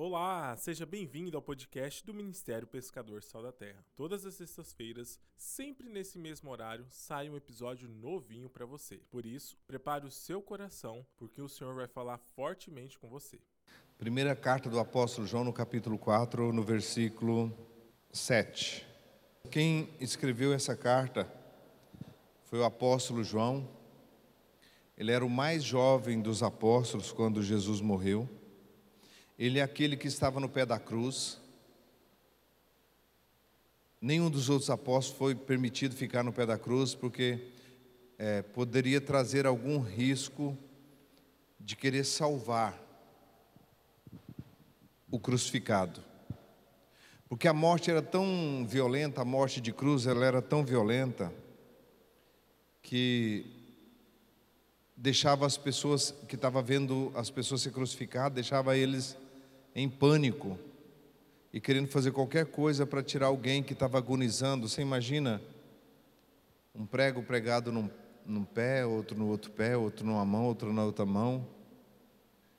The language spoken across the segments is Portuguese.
Olá, seja bem-vindo ao podcast do Ministério Pescador Sal da Terra. Todas as sextas-feiras, sempre nesse mesmo horário, sai um episódio novinho para você. Por isso, prepare o seu coração, porque o Senhor vai falar fortemente com você. Primeira carta do apóstolo João, no capítulo 4, no versículo 7. Quem escreveu essa carta foi o apóstolo João. Ele era o mais jovem dos apóstolos quando Jesus morreu. Ele é aquele que estava no pé da cruz. Nenhum dos outros apóstolos foi permitido ficar no pé da cruz, porque é, poderia trazer algum risco de querer salvar o crucificado. Porque a morte era tão violenta, a morte de cruz ela era tão violenta, que deixava as pessoas que estavam vendo as pessoas ser crucificadas, deixava eles em pânico e querendo fazer qualquer coisa para tirar alguém que estava agonizando. Você imagina um prego pregado num, num pé, outro no outro pé, outro numa mão, outro na outra mão,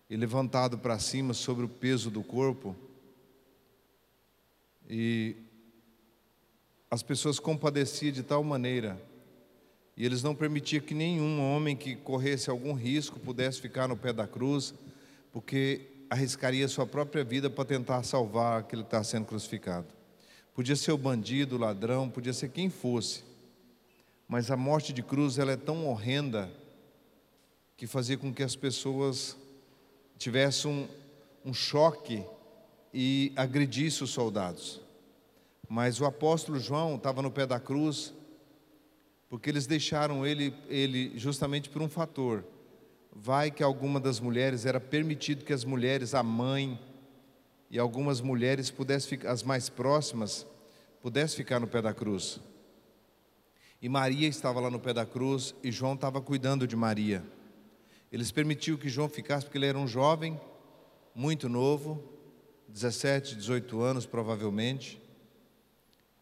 e levantado para cima sobre o peso do corpo. E as pessoas compadeciam de tal maneira, e eles não permitiam que nenhum homem que corresse algum risco pudesse ficar no pé da cruz, porque arriscaria sua própria vida para tentar salvar aquele que está sendo crucificado. Podia ser o bandido, o ladrão, podia ser quem fosse. Mas a morte de cruz ela é tão horrenda que fazia com que as pessoas tivessem um, um choque e agredissem os soldados. Mas o apóstolo João estava no pé da cruz porque eles deixaram ele, ele justamente por um fator vai que alguma das mulheres era permitido que as mulheres, a mãe e algumas mulheres pudessem ficar, as mais próximas, pudessem ficar no pé da cruz. E Maria estava lá no pé da cruz e João estava cuidando de Maria. Eles permitiram que João ficasse porque ele era um jovem, muito novo, 17, 18 anos provavelmente.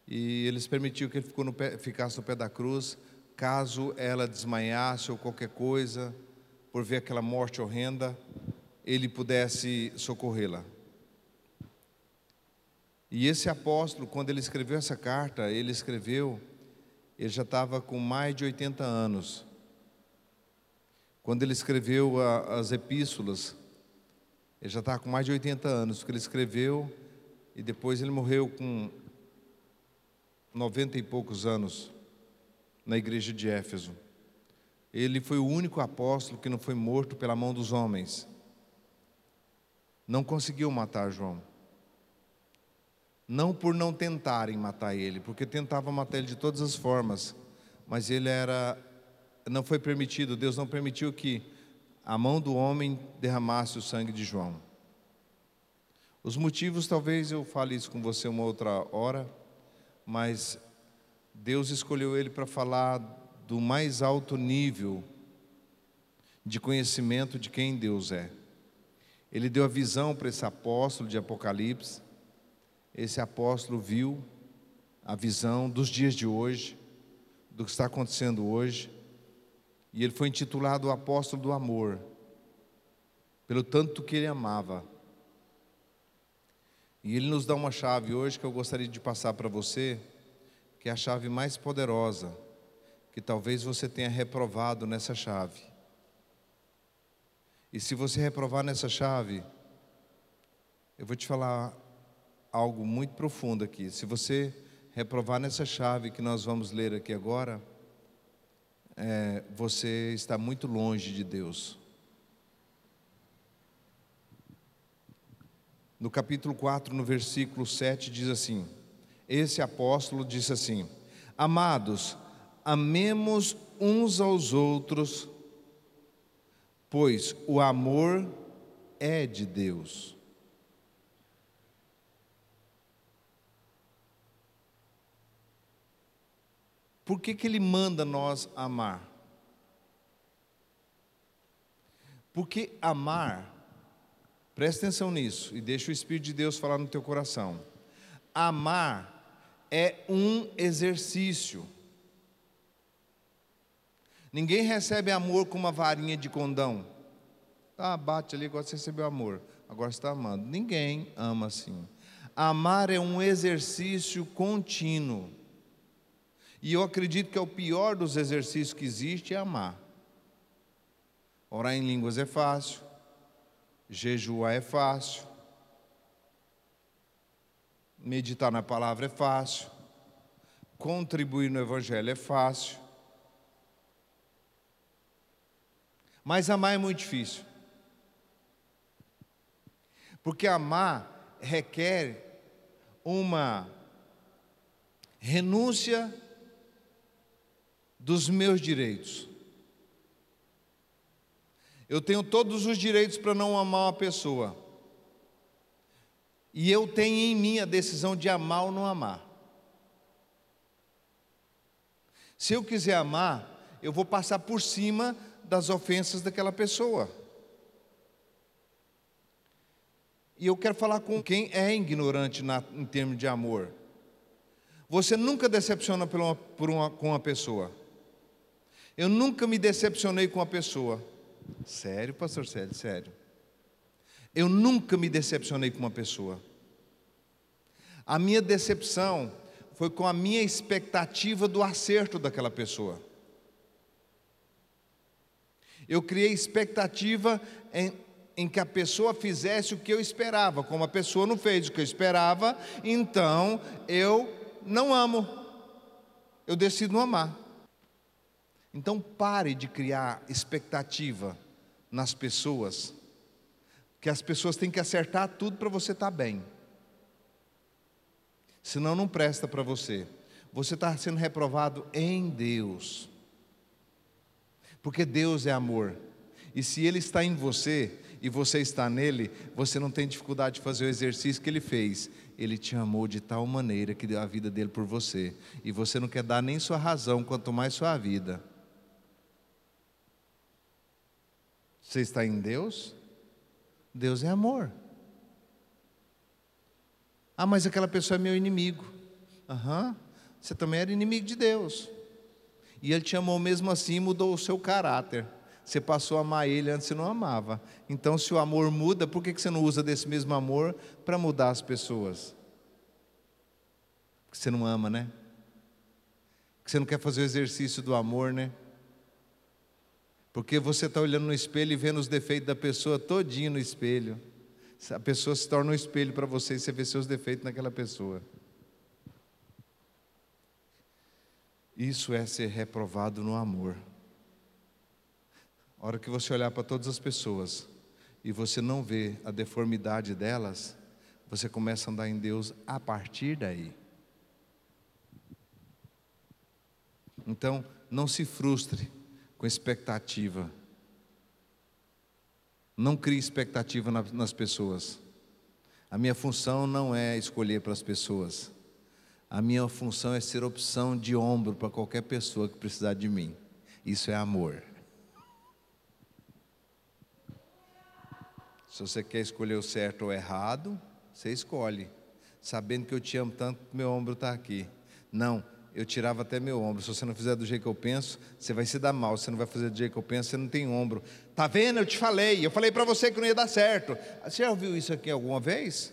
E eles permitiram que ele no pé, ficasse no pé da cruz, caso ela desmaiasse ou qualquer coisa, por ver aquela morte horrenda, ele pudesse socorrê-la. E esse apóstolo, quando ele escreveu essa carta, ele escreveu, ele já estava com mais de 80 anos. Quando ele escreveu a, as epístolas, ele já estava com mais de 80 anos, porque ele escreveu e depois ele morreu com 90 e poucos anos na igreja de Éfeso. Ele foi o único apóstolo que não foi morto pela mão dos homens. Não conseguiu matar João. Não por não tentarem matar ele, porque tentavam matar ele de todas as formas, mas ele era não foi permitido, Deus não permitiu que a mão do homem derramasse o sangue de João. Os motivos, talvez eu fale isso com você uma outra hora, mas Deus escolheu ele para falar do mais alto nível de conhecimento de quem Deus é. Ele deu a visão para esse apóstolo de Apocalipse. Esse apóstolo viu a visão dos dias de hoje, do que está acontecendo hoje, e ele foi intitulado o apóstolo do amor, pelo tanto que ele amava. E ele nos dá uma chave hoje que eu gostaria de passar para você, que é a chave mais poderosa que talvez você tenha reprovado nessa chave. E se você reprovar nessa chave, eu vou te falar algo muito profundo aqui. Se você reprovar nessa chave que nós vamos ler aqui agora, é, você está muito longe de Deus. No capítulo 4, no versículo 7, diz assim: Esse apóstolo disse assim: Amados, amemos uns aos outros, pois o amor é de Deus. Por que, que Ele manda nós amar? Porque amar, presta atenção nisso e deixa o Espírito de Deus falar no teu coração. Amar é um exercício. Ninguém recebe amor com uma varinha de condão. Ah, bate ali, agora você recebeu amor. agora você está amando. Ninguém ama assim. Amar é um exercício contínuo. E eu acredito que é o pior dos exercícios que existe é amar. Orar em línguas é fácil, jejuar é fácil, meditar na palavra é fácil, contribuir no evangelho é fácil. Mas amar é muito difícil. Porque amar requer uma renúncia dos meus direitos. Eu tenho todos os direitos para não amar uma pessoa. E eu tenho em mim a decisão de amar ou não amar. Se eu quiser amar, eu vou passar por cima das ofensas daquela pessoa. E eu quero falar com quem é ignorante na, em termos de amor. Você nunca decepciona por uma, por uma, com uma pessoa. Eu nunca me decepcionei com uma pessoa. Sério, pastor Célio, sério. Eu nunca me decepcionei com uma pessoa. A minha decepção foi com a minha expectativa do acerto daquela pessoa. Eu criei expectativa em, em que a pessoa fizesse o que eu esperava. Como a pessoa não fez o que eu esperava, então eu não amo. Eu decido não amar. Então pare de criar expectativa nas pessoas, que as pessoas têm que acertar tudo para você estar tá bem. Senão não presta para você. Você está sendo reprovado em Deus. Porque Deus é amor. E se Ele está em você e você está nele, você não tem dificuldade de fazer o exercício que Ele fez. Ele te amou de tal maneira que deu a vida dele por você. E você não quer dar nem sua razão, quanto mais sua vida. Você está em Deus? Deus é amor. Ah, mas aquela pessoa é meu inimigo. Aham. Uhum. Você também era inimigo de Deus. E Ele te amou mesmo assim e mudou o seu caráter. Você passou a amar Ele antes você não amava. Então, se o amor muda, por que você não usa desse mesmo amor para mudar as pessoas? Porque você não ama, né? Porque você não quer fazer o exercício do amor, né? Porque você está olhando no espelho e vendo os defeitos da pessoa todinho no espelho. A pessoa se torna um espelho para você e você vê seus defeitos naquela pessoa. Isso é ser reprovado no amor. A hora que você olhar para todas as pessoas e você não vê a deformidade delas, você começa a andar em Deus a partir daí. Então, não se frustre com expectativa. Não crie expectativa nas pessoas. A minha função não é escolher para as pessoas. A minha função é ser opção de ombro para qualquer pessoa que precisar de mim. Isso é amor. Se você quer escolher o certo ou o errado, você escolhe, sabendo que eu te amo tanto, meu ombro está aqui. Não, eu tirava até meu ombro. Se você não fizer do jeito que eu penso, você vai se dar mal. Se você não vai fazer do jeito que eu penso, você não tem ombro. Tá vendo? Eu te falei. Eu falei para você que não ia dar certo. Você já ouviu isso aqui alguma vez?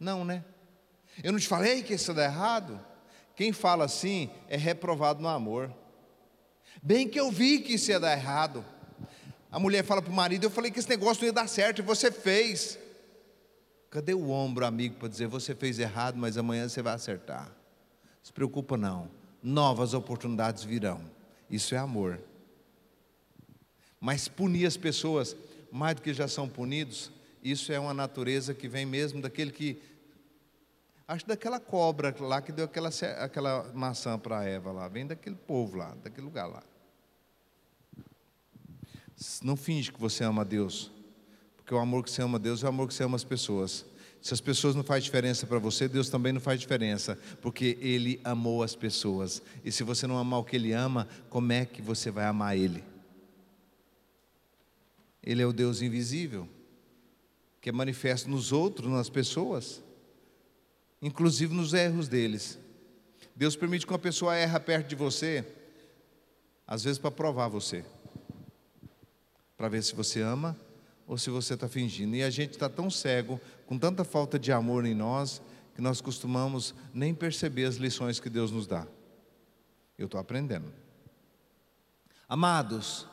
Não, né? Eu não te falei que isso dá errado? Quem fala assim é reprovado no amor. Bem que eu vi que isso ia dar errado. A mulher fala para o marido: Eu falei que esse negócio não ia dar certo e você fez. Cadê o ombro, amigo, para dizer: Você fez errado, mas amanhã você vai acertar? Se preocupa não. Novas oportunidades virão. Isso é amor. Mas punir as pessoas mais do que já são punidos, isso é uma natureza que vem mesmo daquele que acho daquela cobra lá que deu aquela, aquela maçã para Eva lá, vem daquele povo lá, daquele lugar lá. Não finge que você ama Deus, porque o amor que você ama a Deus é o amor que você ama as pessoas. Se as pessoas não fazem diferença para você, Deus também não faz diferença, porque Ele amou as pessoas. E se você não amar o que Ele ama, como é que você vai amar Ele? Ele é o Deus invisível, que é manifesto nos outros, nas pessoas, inclusive nos erros deles. Deus permite que uma pessoa erra perto de você, às vezes para provar você, para ver se você ama ou se você está fingindo. E a gente está tão cego, com tanta falta de amor em nós, que nós costumamos nem perceber as lições que Deus nos dá. Eu estou aprendendo. Amados,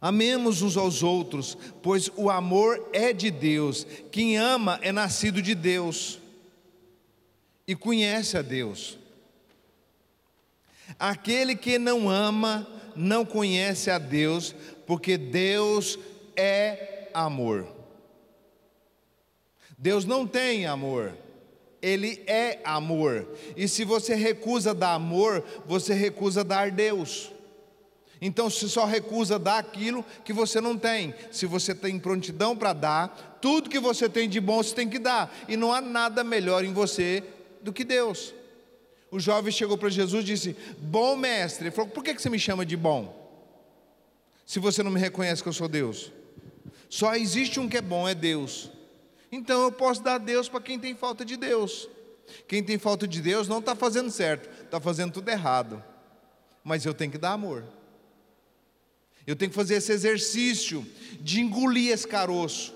amemos uns aos outros, pois o amor é de Deus. Quem ama é nascido de Deus e conhece a Deus. Aquele que não ama não conhece a Deus, porque Deus é amor. Deus não tem amor, Ele é amor. E se você recusa dar amor, você recusa dar Deus. Então, se só recusa dar aquilo que você não tem, se você tem prontidão para dar, tudo que você tem de bom você tem que dar, e não há nada melhor em você do que Deus. O jovem chegou para Jesus e disse: Bom mestre. Ele falou: Por que você me chama de bom? Se você não me reconhece que eu sou Deus. Só existe um que é bom, é Deus. Então eu posso dar Deus para quem tem falta de Deus. Quem tem falta de Deus não está fazendo certo, está fazendo tudo errado. Mas eu tenho que dar amor. Eu tenho que fazer esse exercício de engolir esse caroço.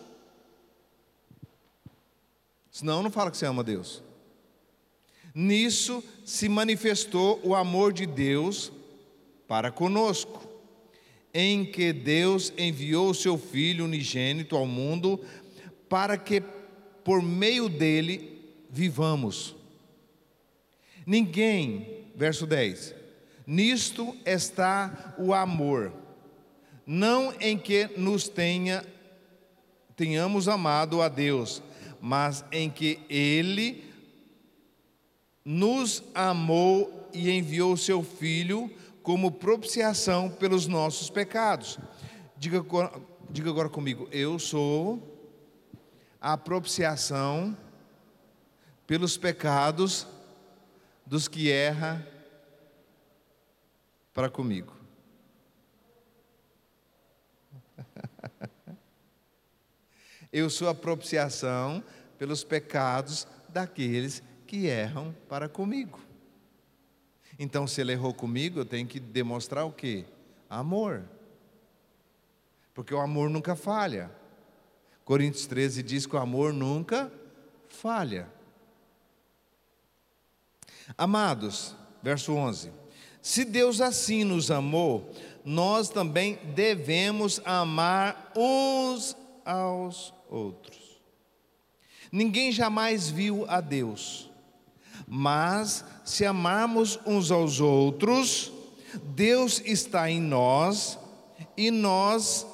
Senão não fala que você ama Deus. Nisso se manifestou o amor de Deus para conosco, em que Deus enviou o seu Filho unigênito ao mundo para que por meio dele vivamos. Ninguém, verso 10, nisto está o amor, não em que nos tenha tenhamos amado a Deus, mas em que ele nos amou e enviou o seu filho como propiciação pelos nossos pecados. Diga, diga agora comigo, eu sou a propiciação pelos pecados dos que erra para comigo. Eu sou a propiciação pelos pecados daqueles que erram para comigo. Então, se ele errou comigo, eu tenho que demonstrar o quê? Amor. Porque o amor nunca falha. Coríntios 13 diz que o amor nunca falha. Amados, verso 11: Se Deus assim nos amou, nós também devemos amar uns aos outros. Ninguém jamais viu a Deus, mas se amarmos uns aos outros, Deus está em nós e nós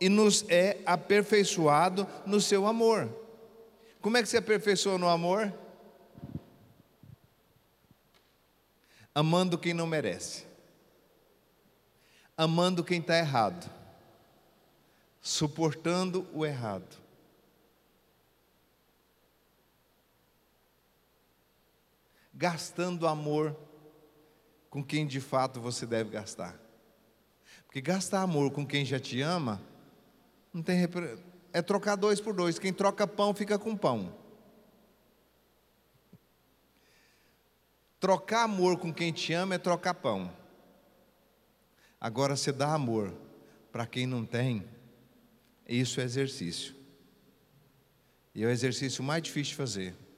e nos é aperfeiçoado no seu amor. Como é que se aperfeiçoa no amor? Amando quem não merece, amando quem está errado, suportando o errado. Gastando amor com quem de fato você deve gastar. Porque gastar amor com quem já te ama não tem é trocar dois por dois. Quem troca pão fica com pão. Trocar amor com quem te ama é trocar pão. Agora, você dá amor para quem não tem, isso é exercício. E é o exercício mais difícil de fazer.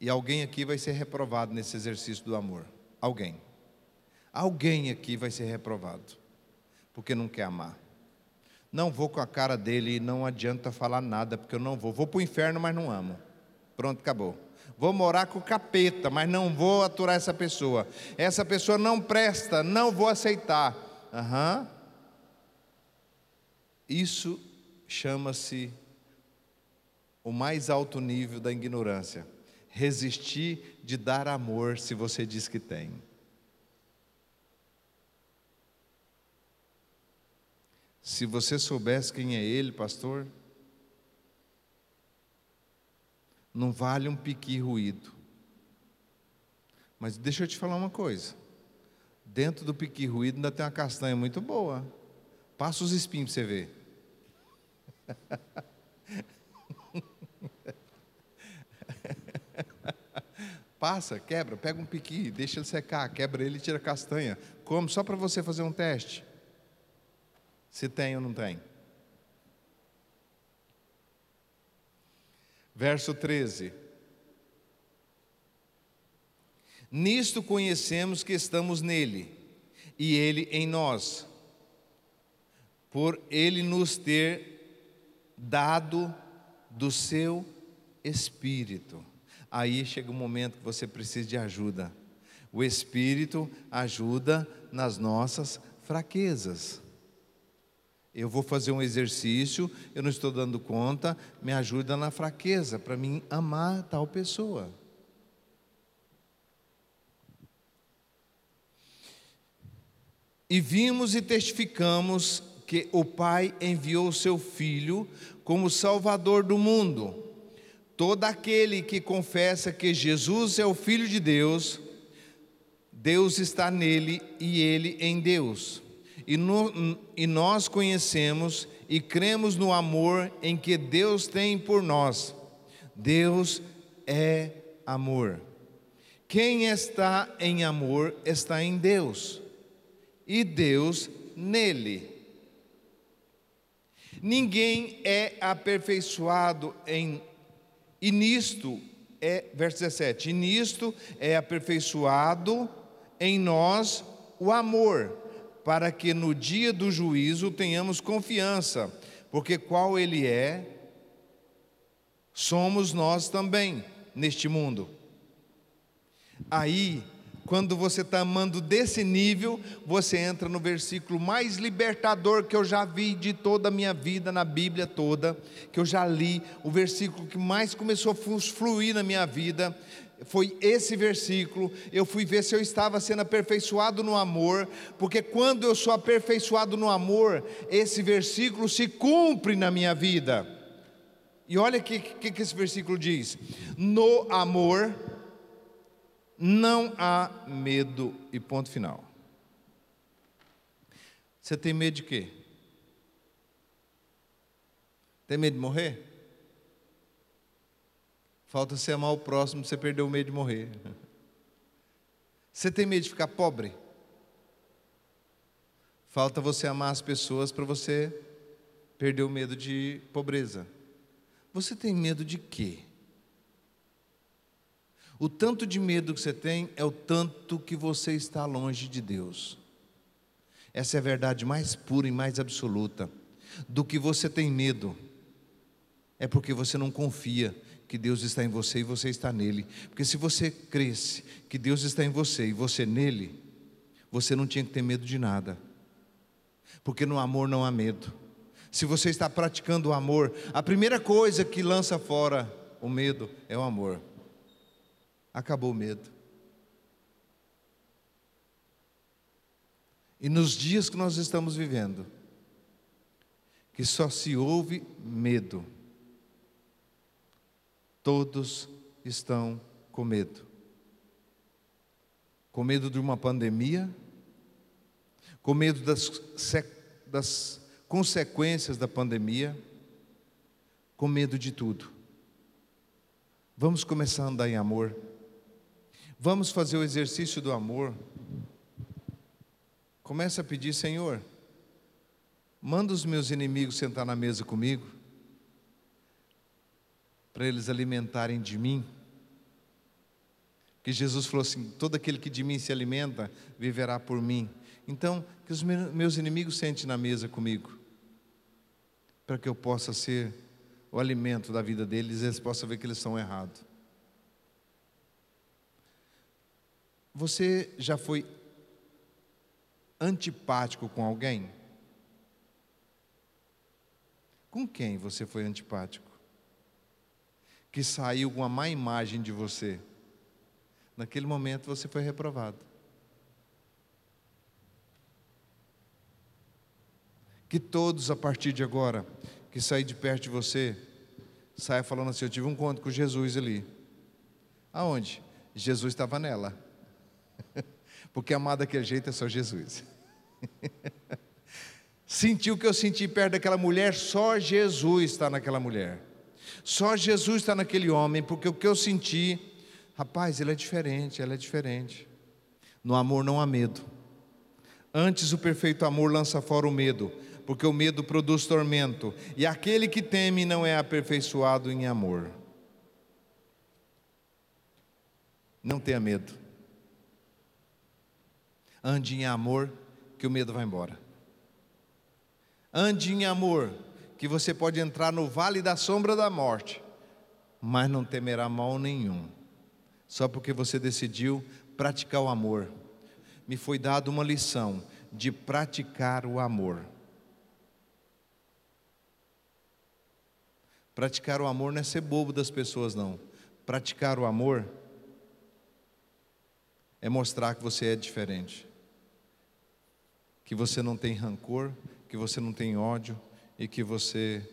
E alguém aqui vai ser reprovado nesse exercício do amor. Alguém. Alguém aqui vai ser reprovado. Porque não quer amar. Não vou com a cara dele e não adianta falar nada, porque eu não vou. Vou para o inferno, mas não amo. Pronto, acabou. Vou morar com o capeta, mas não vou aturar essa pessoa. Essa pessoa não presta, não vou aceitar. Uhum. Isso chama-se o mais alto nível da ignorância. Resistir de dar amor se você diz que tem. Se você soubesse quem é ele, pastor, não vale um piqui ruído. Mas deixa eu te falar uma coisa. Dentro do piqui ruído ainda tem uma castanha muito boa. Passa os espinhos para você ver. Passa, quebra, pega um piqui, deixa ele secar, quebra ele e tira a castanha. Come só para você fazer um teste. Se tem ou não tem. Verso 13. Nisto conhecemos que estamos nele, e ele em nós, por ele nos ter dado do seu Espírito. Aí chega um momento que você precisa de ajuda. O espírito ajuda nas nossas fraquezas. Eu vou fazer um exercício, eu não estou dando conta, me ajuda na fraqueza, para mim amar tal pessoa. E vimos e testificamos que o Pai enviou o seu Filho como Salvador do mundo. Todo aquele que confessa que Jesus é o Filho de Deus, Deus está nele e ele em Deus e, no, e nós conhecemos e cremos no amor em que Deus tem por nós. Deus é amor. Quem está em amor está em Deus, e Deus nele. Ninguém é aperfeiçoado em e nisto é verso 17, e nisto é aperfeiçoado em nós o amor para que no dia do juízo tenhamos confiança, porque qual Ele é, somos nós também neste mundo. Aí, quando você está amando desse nível, você entra no versículo mais libertador que eu já vi de toda a minha vida, na Bíblia toda, que eu já li, o versículo que mais começou a fluir na minha vida, foi esse versículo. Eu fui ver se eu estava sendo aperfeiçoado no amor, porque quando eu sou aperfeiçoado no amor, esse versículo se cumpre na minha vida. E olha o que, que, que esse versículo diz: No amor não há medo, e ponto final. Você tem medo de quê? Tem medo de morrer? Falta você amar o próximo, você perdeu o medo de morrer. Você tem medo de ficar pobre? Falta você amar as pessoas para você perder o medo de pobreza. Você tem medo de quê? O tanto de medo que você tem é o tanto que você está longe de Deus. Essa é a verdade mais pura e mais absoluta. Do que você tem medo, é porque você não confia que Deus está em você e você está nele. Porque se você cresce que Deus está em você e você nele, você não tinha que ter medo de nada. Porque no amor não há medo. Se você está praticando o amor, a primeira coisa que lança fora o medo é o amor. Acabou o medo. E nos dias que nós estamos vivendo, que só se ouve medo, Todos estão com medo. Com medo de uma pandemia, com medo das, das consequências da pandemia, com medo de tudo. Vamos começar a andar em amor. Vamos fazer o exercício do amor. Começa a pedir, Senhor, manda os meus inimigos sentar na mesa comigo para eles alimentarem de mim. Que Jesus falou assim: todo aquele que de mim se alimenta viverá por mim. Então, que os meus inimigos sentem na mesa comigo, para que eu possa ser o alimento da vida deles e eles possam ver que eles estão errados. Você já foi antipático com alguém? Com quem você foi antipático? que saiu uma má imagem de você, naquele momento você foi reprovado. Que todos, a partir de agora, que sair de perto de você, saia falando assim: Eu tive um encontro com Jesus ali. Aonde? Jesus estava nela. Porque amar daquele jeito é só Jesus. Sentiu o que eu senti perto daquela mulher, só Jesus está naquela mulher. Só Jesus está naquele homem, porque o que eu senti, rapaz, ele é diferente, ela é diferente. No amor não há medo. Antes o perfeito amor lança fora o medo, porque o medo produz tormento, e aquele que teme não é aperfeiçoado em amor. Não tenha medo. Ande em amor, que o medo vai embora. Ande em amor, que você pode entrar no vale da sombra da morte, mas não temerá mal nenhum, só porque você decidiu praticar o amor. Me foi dada uma lição de praticar o amor. Praticar o amor não é ser bobo das pessoas, não. Praticar o amor é mostrar que você é diferente. Que você não tem rancor, que você não tem ódio e que você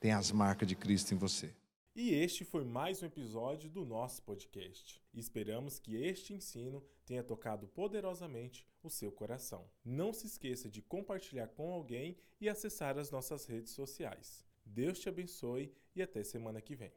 tem as marcas de Cristo em você. E este foi mais um episódio do nosso podcast. Esperamos que este ensino tenha tocado poderosamente o seu coração. Não se esqueça de compartilhar com alguém e acessar as nossas redes sociais. Deus te abençoe e até semana que vem.